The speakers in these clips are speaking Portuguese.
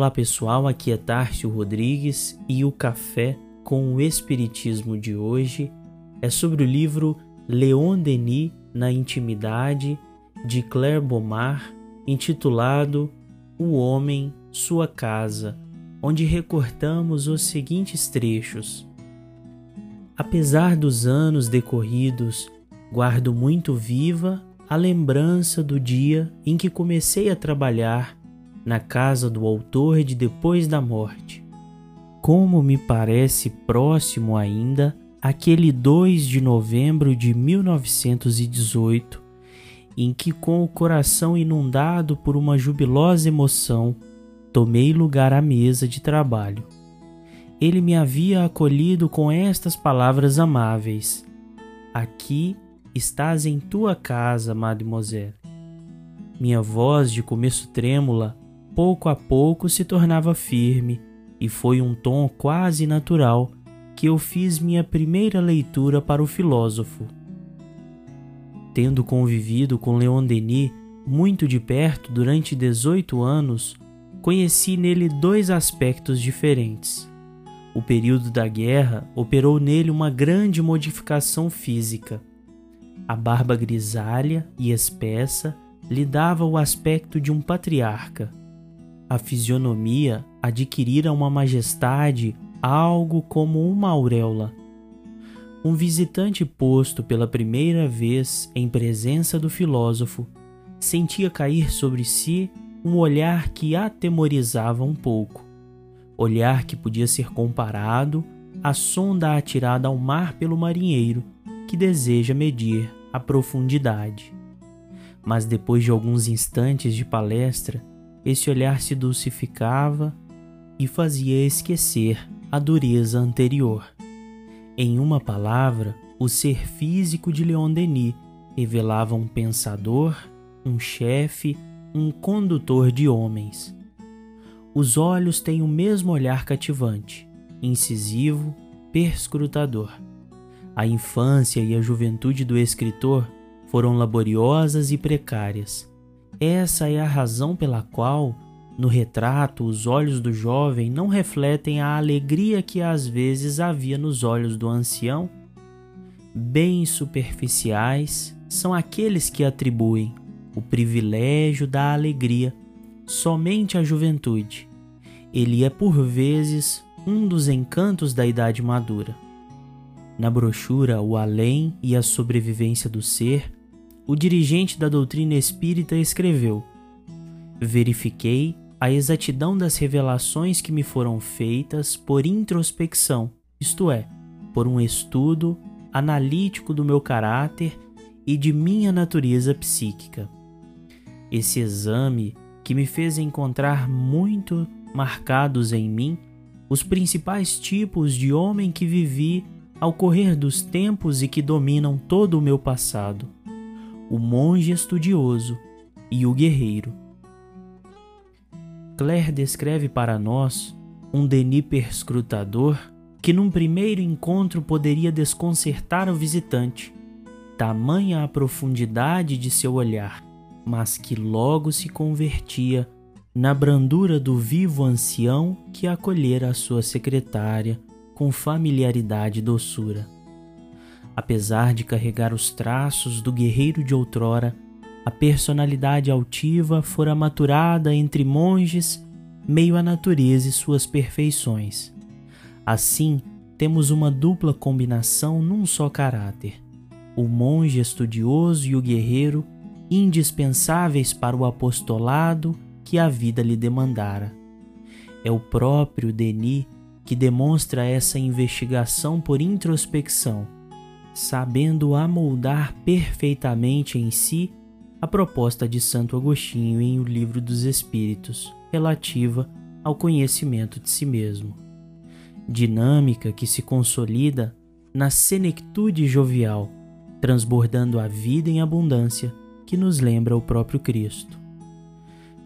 Olá pessoal, aqui é Tárcio Rodrigues e o café com o Espiritismo de hoje é sobre o livro Leon Denis na Intimidade de Claire Bomar, intitulado O Homem, Sua Casa, onde recortamos os seguintes trechos. Apesar dos anos decorridos, guardo muito viva a lembrança do dia em que comecei a trabalhar na casa do autor de Depois da Morte. Como me parece próximo ainda aquele 2 de novembro de 1918, em que, com o coração inundado por uma jubilosa emoção, tomei lugar à mesa de trabalho. Ele me havia acolhido com estas palavras amáveis: Aqui estás em tua casa, mademoiselle. Minha voz, de começo trêmula, pouco a pouco se tornava firme e foi um tom quase natural que eu fiz minha primeira leitura para o filósofo. Tendo convivido com Leon Denis muito de perto durante 18 anos, conheci nele dois aspectos diferentes. O período da guerra operou nele uma grande modificação física. A barba grisalha e espessa lhe dava o aspecto de um patriarca a fisionomia adquirira uma majestade algo como uma auréola. Um visitante posto pela primeira vez em presença do filósofo sentia cair sobre si um olhar que atemorizava um pouco, olhar que podia ser comparado à sonda atirada ao mar pelo marinheiro que deseja medir a profundidade. Mas depois de alguns instantes de palestra, esse olhar se dulcificava e fazia esquecer a dureza anterior. Em uma palavra, o ser físico de Leon Denis revelava um pensador, um chefe, um condutor de homens. Os olhos têm o mesmo olhar cativante, incisivo, perscrutador. A infância e a juventude do escritor foram laboriosas e precárias essa é a razão pela qual, no retrato, os olhos do jovem não refletem a alegria que às vezes havia nos olhos do ancião. Bem superficiais são aqueles que atribuem o privilégio da alegria somente à juventude. Ele é por vezes um dos encantos da idade madura. Na brochura O Além e a Sobrevivência do Ser, o dirigente da doutrina espírita escreveu: Verifiquei a exatidão das revelações que me foram feitas por introspecção, isto é, por um estudo analítico do meu caráter e de minha natureza psíquica. Esse exame que me fez encontrar muito marcados em mim os principais tipos de homem que vivi ao correr dos tempos e que dominam todo o meu passado o monge estudioso e o guerreiro. Claire descreve para nós um Denis perscrutador que num primeiro encontro poderia desconcertar o visitante, tamanha a profundidade de seu olhar, mas que logo se convertia na brandura do vivo ancião que acolhera a sua secretária com familiaridade e doçura. Apesar de carregar os traços do guerreiro de outrora, a personalidade altiva fora maturada entre monges, meio à natureza e suas perfeições. Assim, temos uma dupla combinação num só caráter: o monge estudioso e o guerreiro, indispensáveis para o apostolado que a vida lhe demandara. É o próprio Denis que demonstra essa investigação por introspecção sabendo amoldar perfeitamente em si a proposta de Santo Agostinho em O Livro dos Espíritos, relativa ao conhecimento de si mesmo. Dinâmica que se consolida na senectude jovial, transbordando a vida em abundância que nos lembra o próprio Cristo.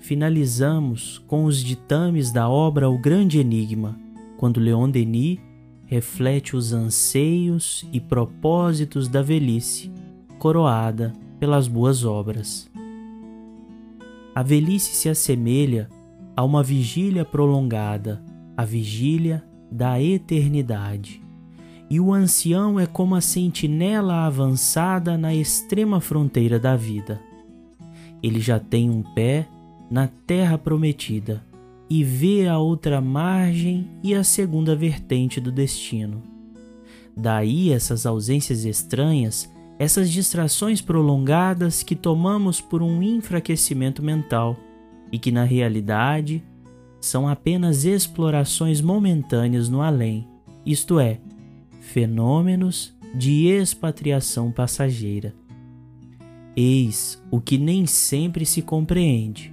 Finalizamos com os ditames da obra O Grande Enigma, quando Leon Denis reflete os anseios e propósitos da velhice, coroada pelas boas obras. A velhice se assemelha a uma vigília prolongada, a vigília da eternidade. E o ancião é como a sentinela avançada na extrema fronteira da vida. Ele já tem um pé na terra prometida e vê a outra margem e a segunda vertente do destino. Daí essas ausências estranhas, essas distrações prolongadas que tomamos por um enfraquecimento mental e que na realidade são apenas explorações momentâneas no além, isto é, fenômenos de expatriação passageira. Eis o que nem sempre se compreende.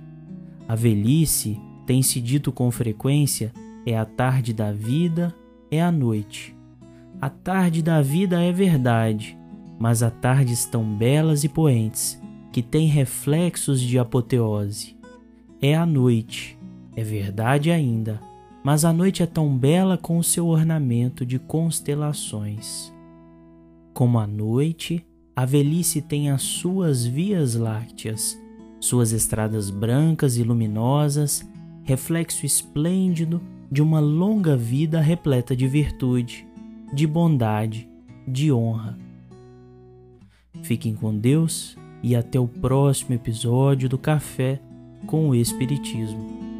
A velhice, tem se dito com frequência, é a tarde da vida, é a noite. A tarde da vida é verdade, mas há tardes tão belas e poentes que têm reflexos de apoteose. É a noite, é verdade ainda, mas a noite é tão bela com o seu ornamento de constelações. Como a noite, a velhice tem as suas vias lácteas, suas estradas brancas e luminosas, reflexo esplêndido de uma longa vida repleta de virtude, de bondade, de honra. Fiquem com Deus e até o próximo episódio do Café com o Espiritismo.